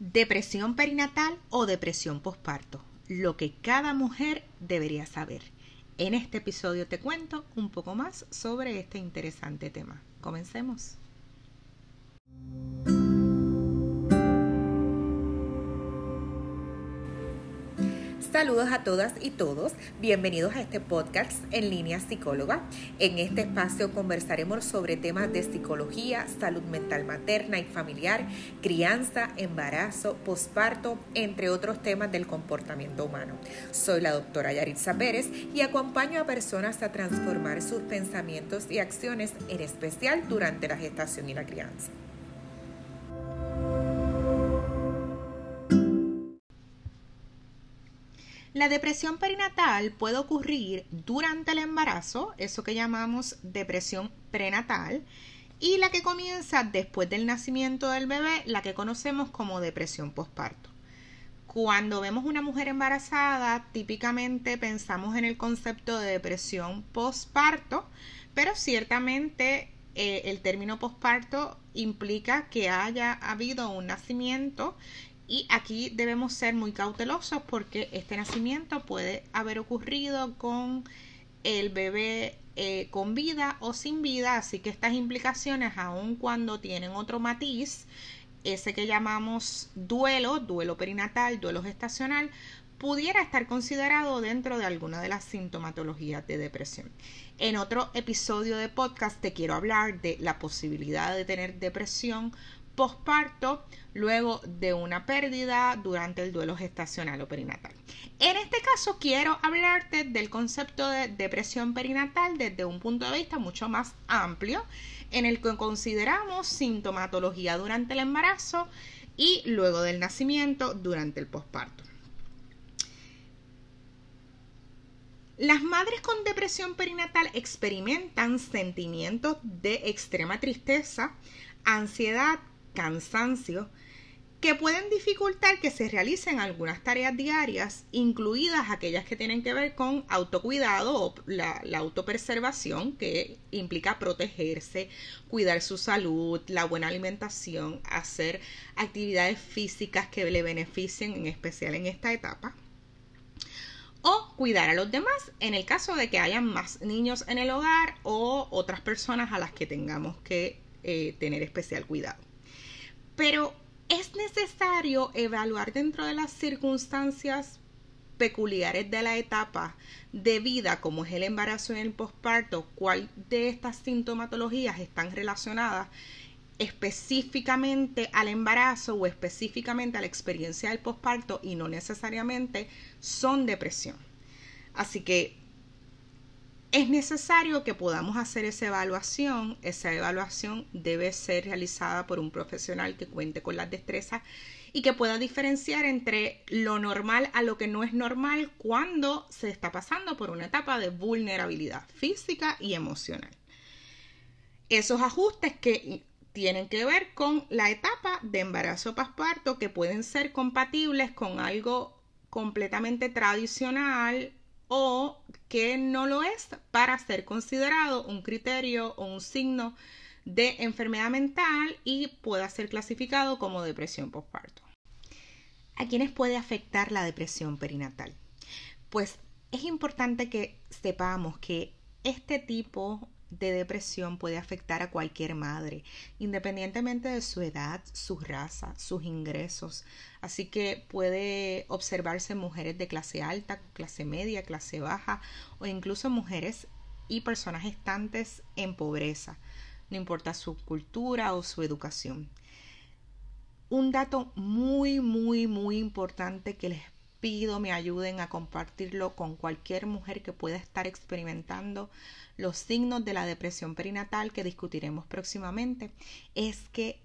Depresión perinatal o depresión posparto. Lo que cada mujer debería saber. En este episodio te cuento un poco más sobre este interesante tema. Comencemos. Saludos a todas y todos, bienvenidos a este podcast en línea psicóloga. En este espacio conversaremos sobre temas de psicología, salud mental materna y familiar, crianza, embarazo, posparto, entre otros temas del comportamiento humano. Soy la doctora Yaritza Pérez y acompaño a personas a transformar sus pensamientos y acciones, en especial durante la gestación y la crianza. La depresión perinatal puede ocurrir durante el embarazo, eso que llamamos depresión prenatal, y la que comienza después del nacimiento del bebé, la que conocemos como depresión postparto. Cuando vemos una mujer embarazada, típicamente pensamos en el concepto de depresión postparto, pero ciertamente eh, el término postparto implica que haya habido un nacimiento y aquí debemos ser muy cautelosos porque este nacimiento puede haber ocurrido con el bebé eh, con vida o sin vida, así que estas implicaciones, aun cuando tienen otro matiz, ese que llamamos duelo, duelo perinatal, duelo gestacional, pudiera estar considerado dentro de alguna de las sintomatologías de depresión. En otro episodio de podcast te quiero hablar de la posibilidad de tener depresión posparto luego de una pérdida durante el duelo gestacional o perinatal. En este caso quiero hablarte del concepto de depresión perinatal desde un punto de vista mucho más amplio en el que consideramos sintomatología durante el embarazo y luego del nacimiento durante el posparto. Las madres con depresión perinatal experimentan sentimientos de extrema tristeza, ansiedad, cansancio, que pueden dificultar que se realicen algunas tareas diarias, incluidas aquellas que tienen que ver con autocuidado o la, autopreservación, que implica protegerse, cuidar su salud, la buena alimentación, hacer actividades físicas que le beneficien, en especial en esta etapa. O cuidar a los demás en el caso de que hayan más niños en el hogar o otras personas a las que tengamos que eh, tener especial cuidado. Pero es necesario evaluar dentro de las circunstancias peculiares de la etapa de vida, como es el embarazo y el posparto, cuál de estas sintomatologías están relacionadas específicamente al embarazo o específicamente a la experiencia del posparto y no necesariamente son depresión. Así que es necesario que podamos hacer esa evaluación. Esa evaluación debe ser realizada por un profesional que cuente con las destrezas y que pueda diferenciar entre lo normal a lo que no es normal cuando se está pasando por una etapa de vulnerabilidad física y emocional. Esos ajustes que tienen que ver con la etapa de embarazo pasparto que pueden ser compatibles con algo completamente tradicional o que no lo es para ser considerado un criterio o un signo de enfermedad mental y pueda ser clasificado como depresión postparto. ¿A quiénes puede afectar la depresión perinatal? Pues es importante que sepamos que este tipo de depresión puede afectar a cualquier madre, independientemente de su edad, su raza, sus ingresos. Así que puede observarse mujeres de clase alta, clase media, clase baja o incluso mujeres y personas gestantes en pobreza, no importa su cultura o su educación. Un dato muy, muy, muy importante que les pido me ayuden a compartirlo con cualquier mujer que pueda estar experimentando los signos de la depresión perinatal que discutiremos próximamente, es que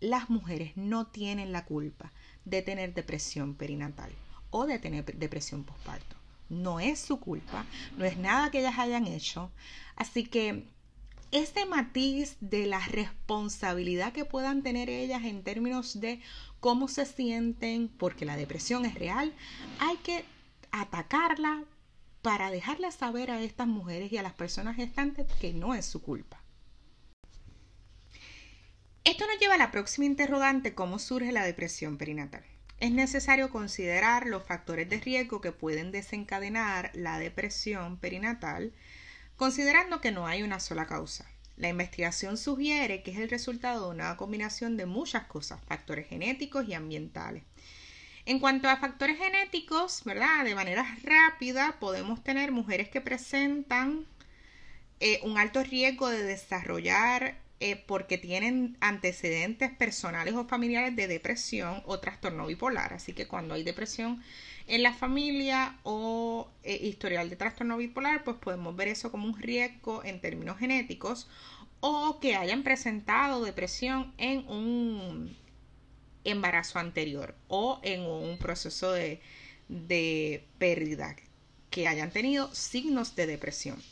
las mujeres no tienen la culpa de tener depresión perinatal o de tener depresión postparto. No es su culpa, no es nada que ellas hayan hecho. Así que ese matiz de la responsabilidad que puedan tener ellas en términos de cómo se sienten, porque la depresión es real, hay que atacarla para dejarle saber a estas mujeres y a las personas gestantes que no es su culpa. Esto nos lleva a la próxima interrogante, ¿cómo surge la depresión perinatal? Es necesario considerar los factores de riesgo que pueden desencadenar la depresión perinatal, considerando que no hay una sola causa. La investigación sugiere que es el resultado de una combinación de muchas cosas, factores genéticos y ambientales. En cuanto a factores genéticos, ¿verdad? De manera rápida podemos tener mujeres que presentan eh, un alto riesgo de desarrollar eh, porque tienen antecedentes personales o familiares de depresión o trastorno bipolar. Así que cuando hay depresión en la familia o eh, historial de trastorno bipolar, pues podemos ver eso como un riesgo en términos genéticos o que hayan presentado depresión en un embarazo anterior o en un proceso de, de pérdida, que hayan tenido signos de depresión.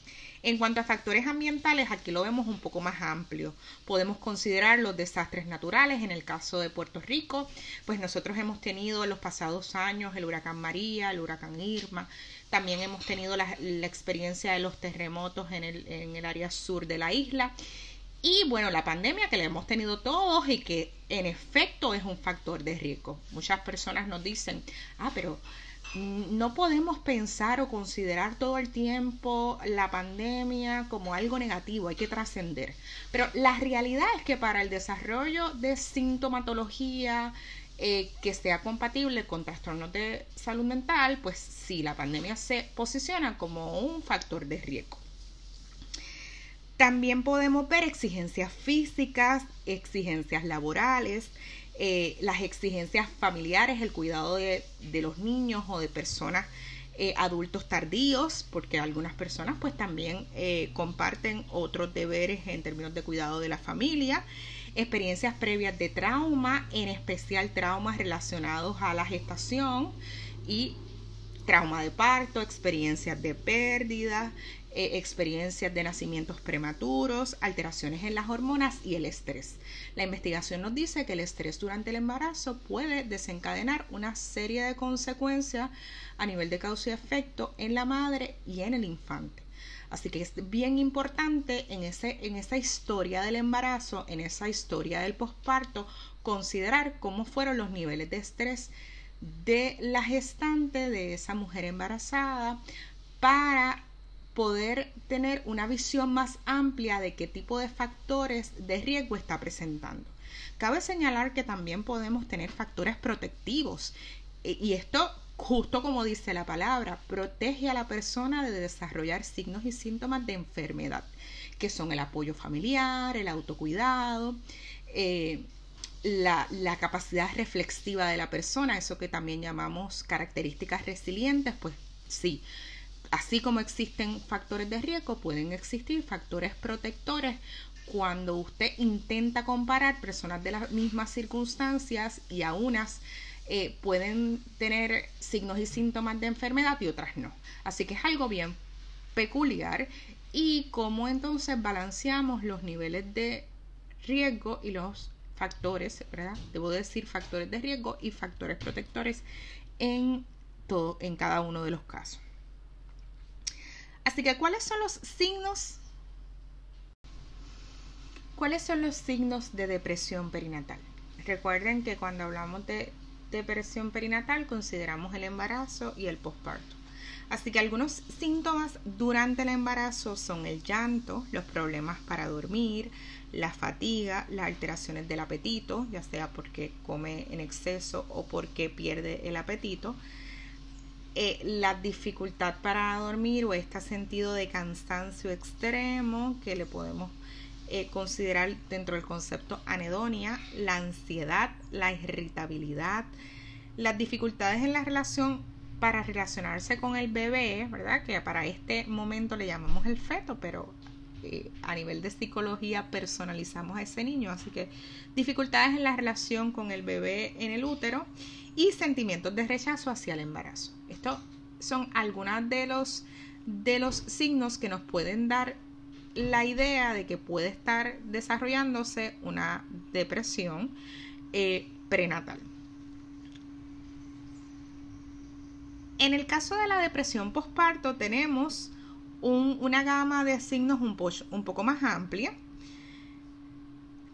En cuanto a factores ambientales, aquí lo vemos un poco más amplio. Podemos considerar los desastres naturales. En el caso de Puerto Rico, pues nosotros hemos tenido en los pasados años el huracán María, el huracán Irma. También hemos tenido la, experiencia de los terremotos en el, en el área sur de la isla. Y bueno, la pandemia que le hemos tenido todos y que en efecto es un factor de riesgo. Muchas personas nos dicen, ah, pero no podemos pensar o considerar todo el tiempo la pandemia como algo negativo, hay que trascender. Pero la realidad es que para el desarrollo de sintomatología eh, que sea compatible con trastornos de salud mental, pues sí, la pandemia se posiciona como un factor de riesgo. También podemos ver exigencias físicas, exigencias laborales, eh, las exigencias familiares, el cuidado de, los niños o de personas eh, adultos tardíos, porque algunas personas pues también eh, comparten otros deberes en términos de cuidado de la familia, experiencias previas de trauma, en especial traumas relacionados a la gestación y trauma de parto, experiencias de pérdida, eh, experiencias de nacimientos prematuros, alteraciones en las hormonas y el estrés. La investigación nos dice que el estrés durante el embarazo puede desencadenar una serie de consecuencias a nivel de causa y efecto en la madre y en el infante. Así que es bien importante en, ese, en esa historia del embarazo, en esa historia del posparto, considerar cómo fueron los niveles de estrés de la gestante, de esa mujer embarazada, para poder tener una visión más amplia de qué tipo de factores de riesgo está presentando. Cabe señalar que también podemos tener factores protectivos e, y esto, justo como dice la palabra, protege a la persona de desarrollar signos y síntomas de enfermedad, que son el apoyo familiar, el autocuidado, eh, la, la, capacidad reflexiva de la persona, eso que también llamamos características resilientes, pues sí, Así como existen factores de riesgo, pueden existir factores protectores cuando usted intenta comparar personas de las mismas circunstancias y a unas eh, pueden tener signos y síntomas de enfermedad y otras no. Así que es algo bien peculiar y cómo entonces balanceamos los niveles de riesgo y los factores, ¿verdad? Debo decir factores de riesgo y factores protectores en todo, en cada uno de los casos. Así que, ¿cuáles son los signos? ¿Cuáles son los signos de depresión perinatal? Recuerden que cuando hablamos de depresión perinatal consideramos el embarazo y el posparto. Así que algunos síntomas durante el embarazo son el llanto, los problemas para dormir, la fatiga, las alteraciones del apetito, ya sea porque come en exceso o porque pierde el apetito, eh, la dificultad para dormir o este sentido de cansancio extremo que le podemos eh, considerar dentro del concepto anedonia, la ansiedad, la irritabilidad, las dificultades en la relación para relacionarse con el bebé, ¿verdad? Que para este momento le llamamos el feto, pero eh, a nivel de psicología personalizamos a ese niño, así que dificultades en la relación con el bebé en el útero y sentimientos de rechazo hacia el embarazo. Estos son algunos de los, de los signos que nos pueden dar la idea de que puede estar desarrollándose una depresión eh, prenatal. En el caso de la depresión postparto tenemos una gama de signos un, un poco más amplia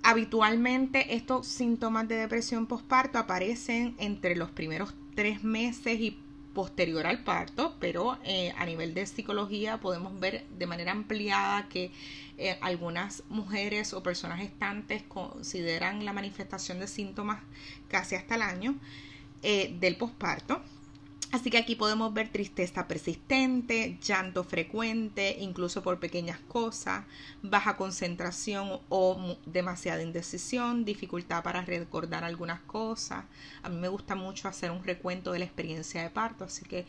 Habitualmente estos síntomas de depresión postparto aparecen entre los primeros tres meses y posterior al parto, pero eh, a nivel de psicología podemos ver de manera ampliada que eh, algunas mujeres o personas gestantes consideran la manifestación de síntomas casi hasta el año eh, del posparto. Así que aquí podemos ver tristeza persistente, llanto frecuente, incluso por pequeñas cosas, baja concentración o demasiada indecisión, dificultad para recordar algunas cosas. A mí me gusta mucho hacer un recuento de la experiencia de parto, así que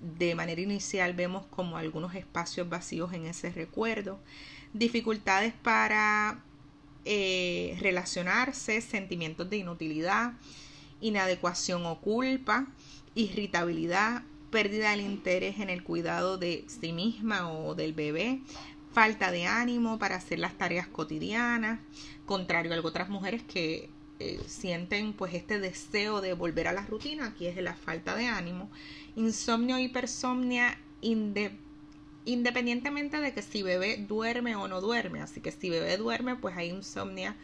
de manera inicial vemos como algunos espacios vacíos en ese recuerdo. Dificultades para eh, relacionarse, sentimientos de inutilidad, inadecuación o culpa irritabilidad, pérdida del interés en el cuidado de sí misma o del bebé, falta de ánimo para hacer las tareas cotidianas, contrario a otras mujeres que eh, sienten pues este deseo de volver a la rutina, aquí es la falta de ánimo, insomnio, hipersomnia, independientemente de que si bebé duerme o no duerme, así que si bebé duerme pues hay insomnia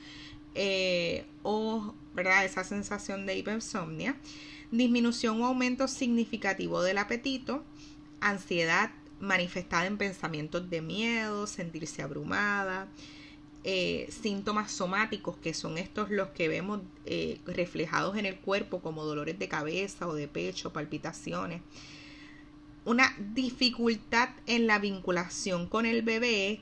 eh, o ¿verdad? esa sensación de hipersomnia disminución o aumento significativo del apetito, ansiedad manifestada en pensamientos de miedo, sentirse abrumada, eh, síntomas somáticos que son estos los que vemos eh, reflejados en el cuerpo como dolores de cabeza o de pecho, palpitaciones, una dificultad en la vinculación con el bebé,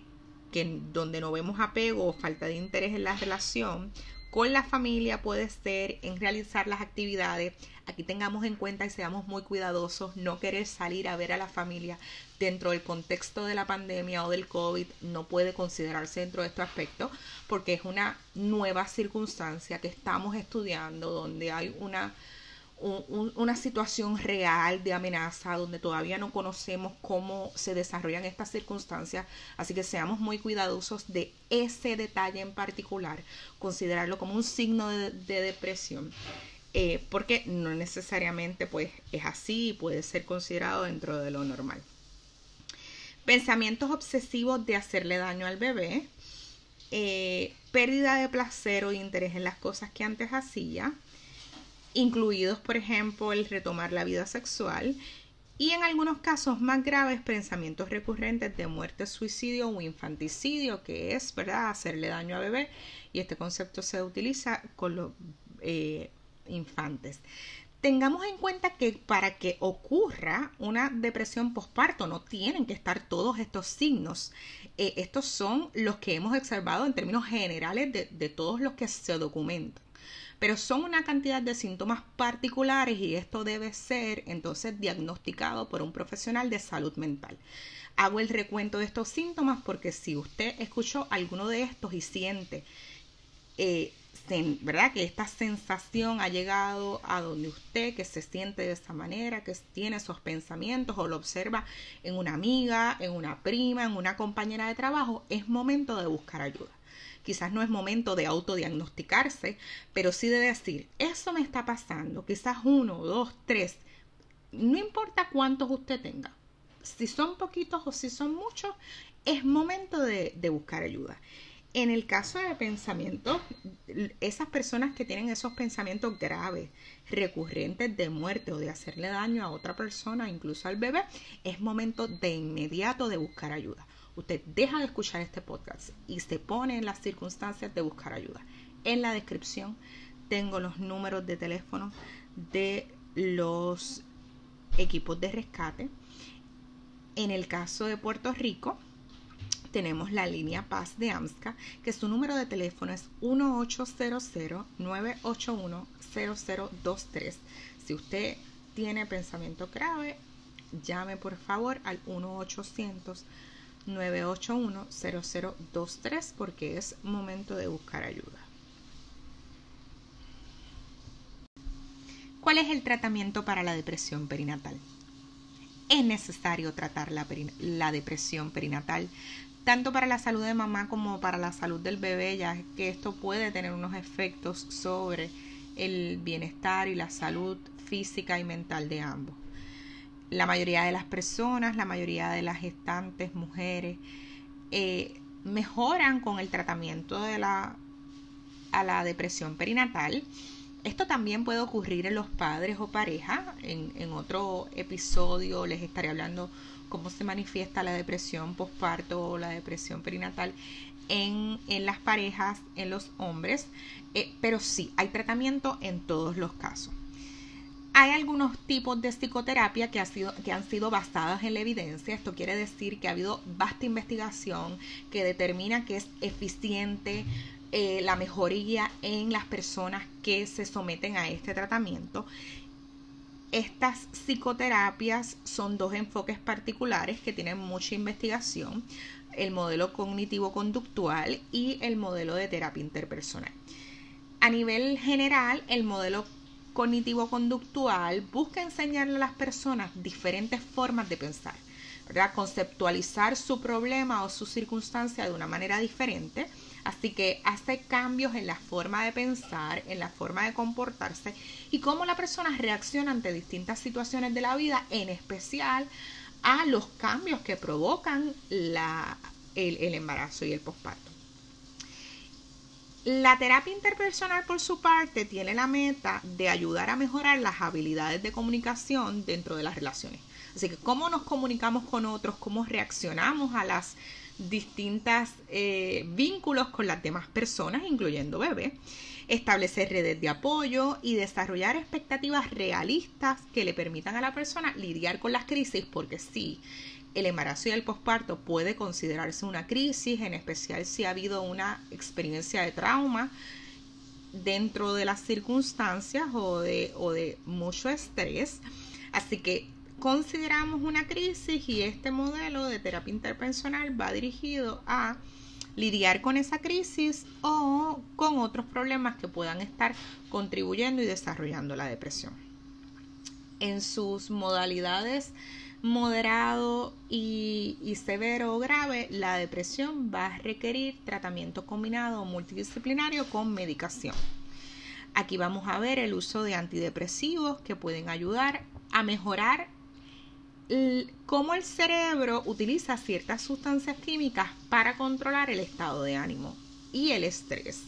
que donde no vemos apego o falta de interés en la relación, con la familia puede ser en realizar las actividades. Aquí tengamos en cuenta y seamos muy cuidadosos, no querer salir a ver a la familia dentro del contexto de la pandemia o del COVID no puede considerarse dentro de este aspecto porque es una nueva circunstancia que estamos estudiando donde hay una una situación real de amenaza donde todavía no conocemos cómo se desarrollan estas circunstancias, así que seamos muy cuidadosos de ese detalle en particular, considerarlo como un signo de, depresión. Eh, porque no necesariamente pues es así y puede ser considerado dentro de lo normal. Pensamientos obsesivos de hacerle daño al bebé, eh, pérdida de placer o interés en las cosas que antes hacía, incluidos por ejemplo el retomar la vida sexual y en algunos casos más graves pensamientos recurrentes de muerte, suicidio o infanticidio, que es, ¿verdad?, hacerle daño a bebé y este concepto se utiliza con los eh, infantes. Tengamos en cuenta que para que ocurra una depresión postparto no tienen que estar todos estos signos. Eh, estos son los que hemos observado en términos generales de, de todos los que se documentan pero son una cantidad de síntomas particulares y esto debe ser entonces diagnosticado por un profesional de salud mental. Hago el recuento de estos síntomas porque si usted escuchó alguno de estos y siente eh, ¿verdad? Que esta sensación ha llegado a donde usted, que se siente de esa manera, que tiene esos pensamientos o lo observa en una amiga, en una prima, en una compañera de trabajo, es momento de buscar ayuda. Quizás no es momento de autodiagnosticarse, pero sí de decir, eso me está pasando, quizás uno, dos, tres, no importa cuántos usted tenga, si son poquitos o si son muchos, es momento de, de buscar ayuda. En el caso de pensamientos, esas personas que tienen esos pensamientos graves, recurrentes de muerte o de hacerle daño a otra persona, incluso al bebé, es momento de inmediato de buscar ayuda usted deja de escuchar este podcast y se pone en las circunstancias de buscar ayuda. En la descripción tengo los números de teléfono de los equipos de rescate. En el caso de Puerto Rico, tenemos la línea Paz de AMSCA, que su número de teléfono es 1800-981-0023. Si usted tiene pensamiento grave, llame por favor al 1 800 981-0023 porque es momento de buscar ayuda. ¿Cuál es el tratamiento para la depresión perinatal? Es necesario tratar la, la, depresión perinatal tanto para la salud de mamá como para la salud del bebé, ya que esto puede tener unos efectos sobre el bienestar y la salud física y mental de ambos la mayoría de las personas, la mayoría de las gestantes, mujeres, eh, mejoran con el tratamiento de la a la depresión perinatal. Esto también puede ocurrir en los padres o pareja. En, en otro episodio les estaré hablando cómo se manifiesta la depresión postparto o la depresión perinatal en, las parejas, en los hombres, eh, pero sí, hay tratamiento en todos los casos. Hay algunos tipos de psicoterapia que, ha sido, que han sido basadas en la evidencia. Esto quiere decir que ha habido vasta investigación que determina que es eficiente eh, la mejoría en las personas que se someten a este tratamiento. Estas psicoterapias son dos enfoques particulares que tienen mucha investigación el modelo cognitivo-conductual y el modelo de terapia interpersonal. A nivel general, el modelo cognitivo-conductual busca enseñarle a las personas diferentes formas de pensar, ¿verdad? conceptualizar su problema o su circunstancia de una manera diferente. Así que hace cambios en la forma de pensar, en la forma de comportarse y cómo la persona reacciona ante distintas situaciones de la vida, en especial a los cambios que provocan la, el, embarazo y el posparto. La terapia interpersonal, por su parte, tiene la meta de ayudar a mejorar las habilidades de comunicación dentro de las relaciones. Así que cómo nos comunicamos con otros, cómo reaccionamos a las distintas eh, vínculos con las demás personas, incluyendo bebés, establecer redes de apoyo y desarrollar expectativas realistas que le permitan a la persona lidiar con las crisis, porque sí, el embarazo y el posparto puede considerarse una crisis, en especial si ha habido una experiencia de trauma dentro de las circunstancias o de, o de mucho estrés. Así que consideramos una crisis y este modelo de terapia interpersonal va dirigido a lidiar con esa crisis o con otros problemas que puedan estar contribuyendo y desarrollando la depresión. En sus modalidades moderado y, severo o grave, la depresión va a requerir tratamiento combinado multidisciplinario con medicación. Aquí vamos a ver el uso de antidepresivos que pueden ayudar a mejorar cómo el cerebro utiliza ciertas sustancias químicas para controlar el estado de ánimo y el estrés.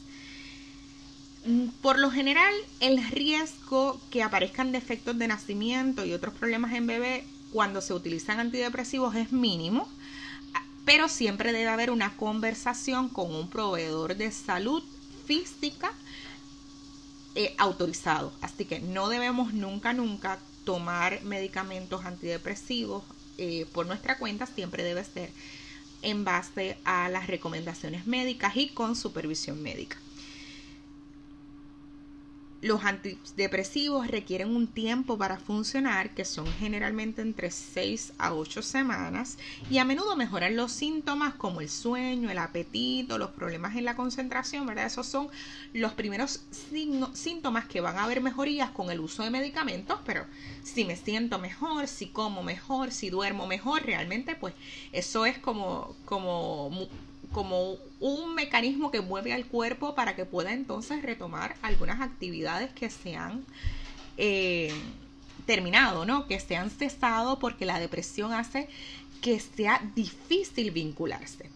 Mm, por lo general, el riesgo que aparezcan defectos de nacimiento y otros problemas en bebé cuando se utilizan antidepresivos es mínimo, pero siempre debe haber una conversación con un proveedor de salud física eh, autorizado. Así que no debemos nunca, nunca tomar medicamentos antidepresivos eh, por nuestra cuenta, siempre debe ser en base a las recomendaciones médicas y con supervisión médica. Los antidepresivos requieren un tiempo para funcionar, que son generalmente entre 6 a 8 semanas, y a menudo mejoran los síntomas como el sueño, el apetito, los problemas en la concentración, ¿verdad? Esos son los primeros síntomas que van a haber mejorías con el uso de medicamentos, pero si me siento mejor, si como mejor, si duermo mejor, realmente pues eso es como, como como un mecanismo que mueve al cuerpo para que pueda entonces retomar algunas actividades que se han eh, terminado, ¿no? Que se han cesado porque la depresión hace que sea difícil vincularse.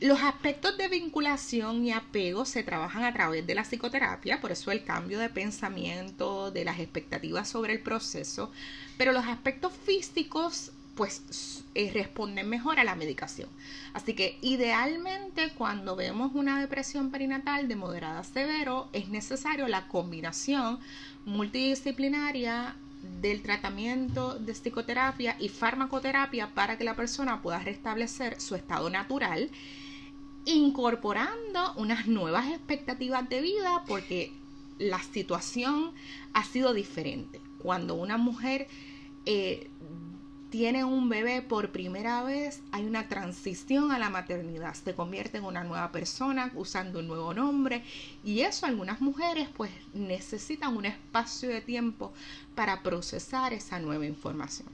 Los aspectos de vinculación y apego se trabajan a través de la psicoterapia, por eso el cambio de pensamiento, de las expectativas sobre el proceso, pero los aspectos físicos pues eh, responden mejor a la medicación. Así que idealmente cuando vemos una depresión perinatal de moderada a severo es necesario la combinación multidisciplinaria del tratamiento de psicoterapia y farmacoterapia para que la persona pueda restablecer su estado natural incorporando unas nuevas expectativas de vida porque la situación ha sido diferente. Cuando una mujer eh, tiene un bebé por primera vez, hay una transición a la maternidad, se convierte en una nueva persona usando un nuevo nombre y eso algunas mujeres pues necesitan un espacio de tiempo para procesar esa nueva información.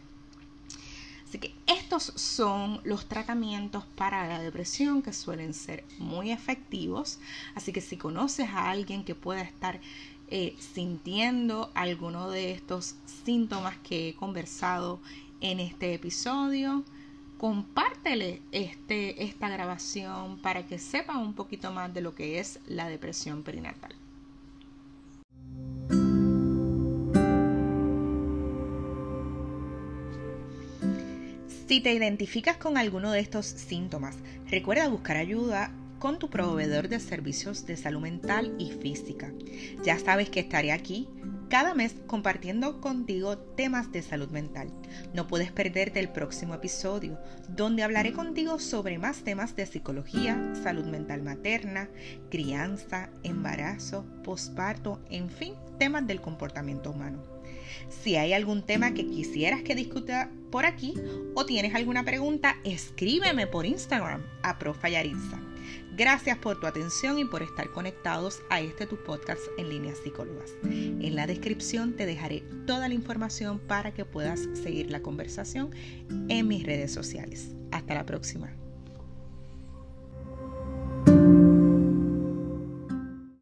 Así que estos son los tratamientos para la depresión que suelen ser muy efectivos. Así que si conoces a alguien que pueda estar eh, sintiendo alguno de estos síntomas que he conversado en este episodio. compártele este, esta grabación para que sepan un poquito más de lo que es la depresión perinatal. Si te identificas con alguno de estos síntomas, recuerda buscar ayuda con tu proveedor de servicios de salud mental y física. Ya sabes que estaré aquí cada mes compartiendo contigo temas de salud mental. No puedes perderte el próximo episodio, donde hablaré contigo sobre más temas de psicología, salud mental materna, crianza, embarazo, posparto, en fin, temas del comportamiento humano. Si hay algún tema que quisieras que discuta por aquí o tienes alguna pregunta, escríbeme por Instagram a Profayaritza. Gracias por tu atención y por estar conectados a este tu podcast en línea psicólogas. En la descripción te dejaré toda la información para que puedas seguir la conversación en mis redes sociales. Hasta la próxima.